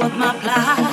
what my plight.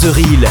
The Reel.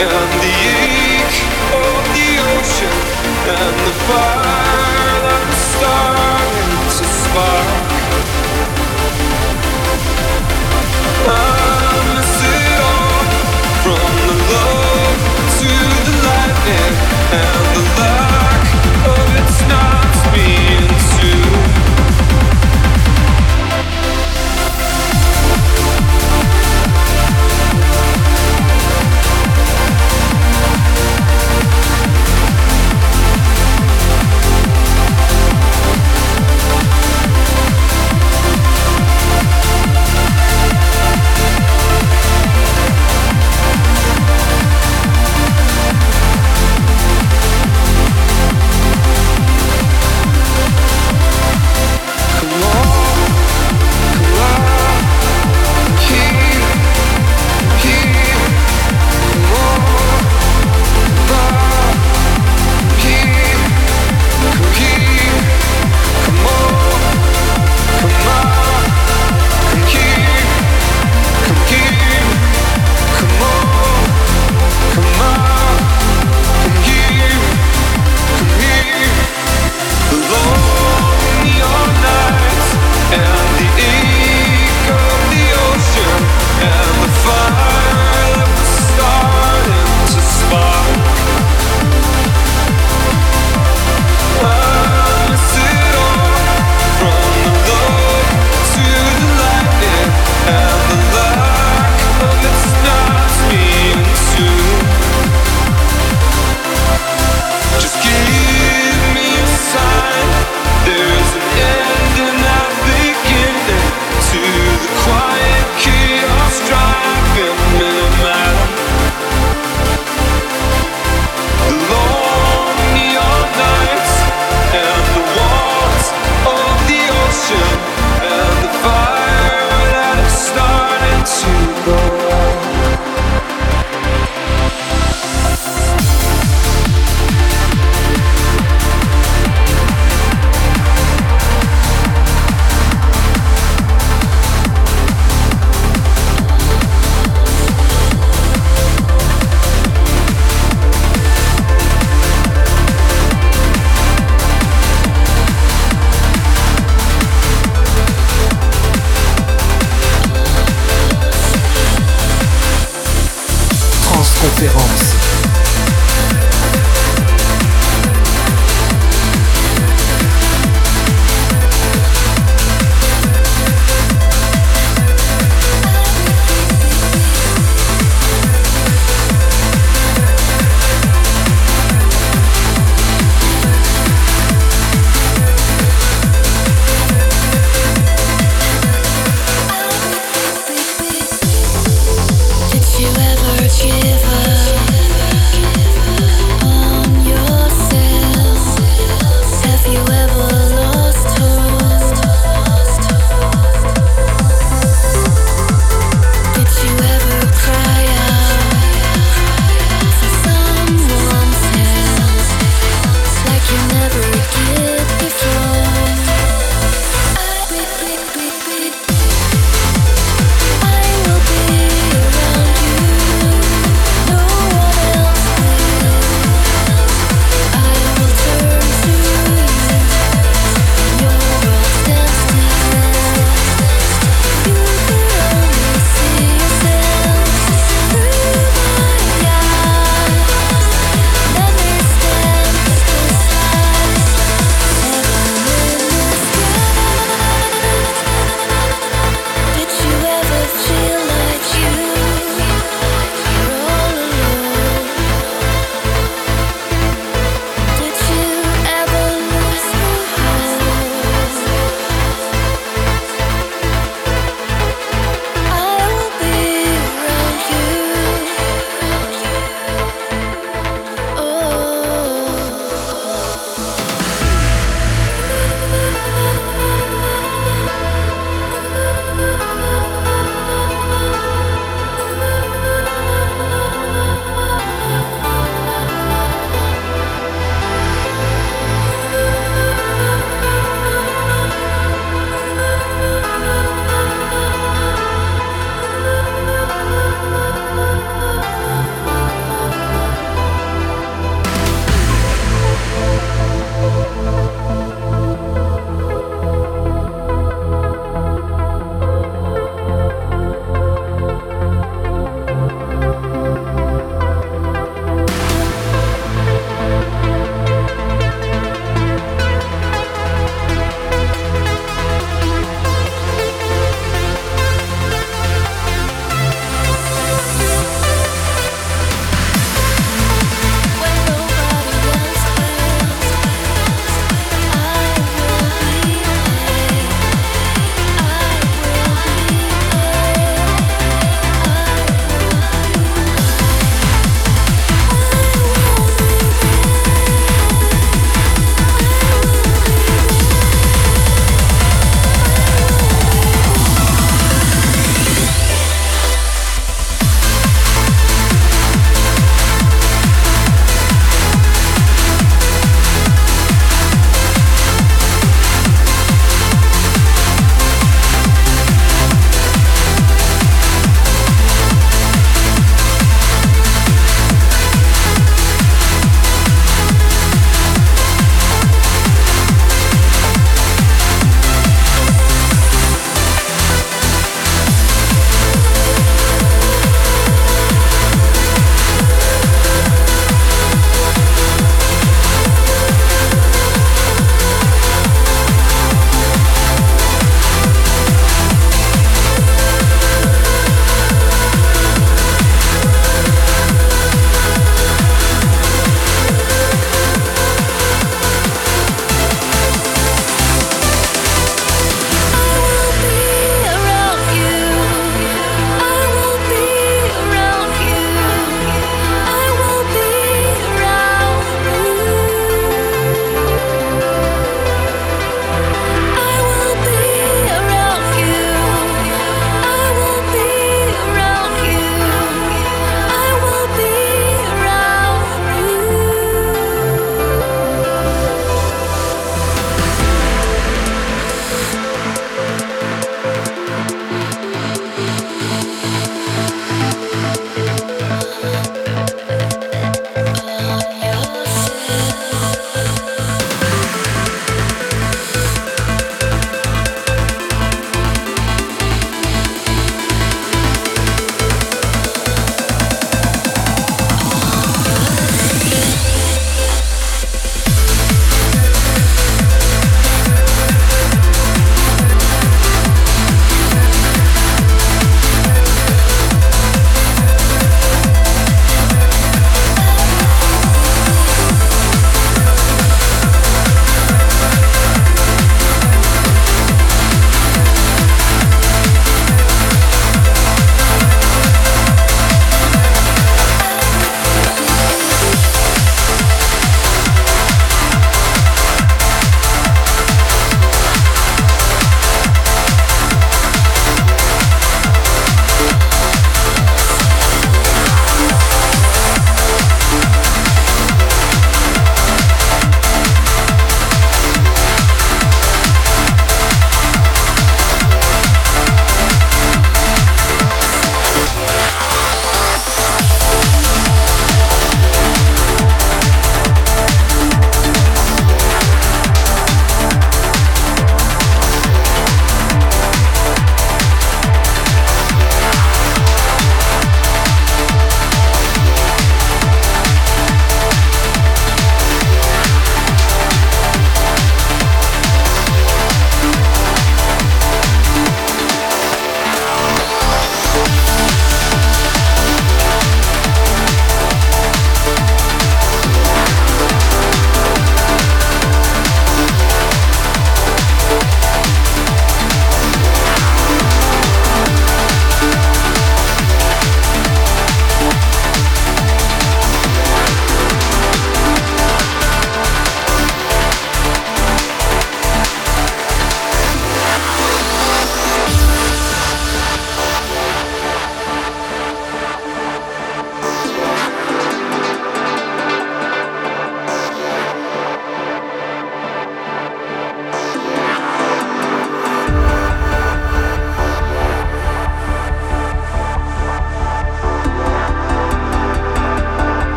And the ache of the ocean and the fire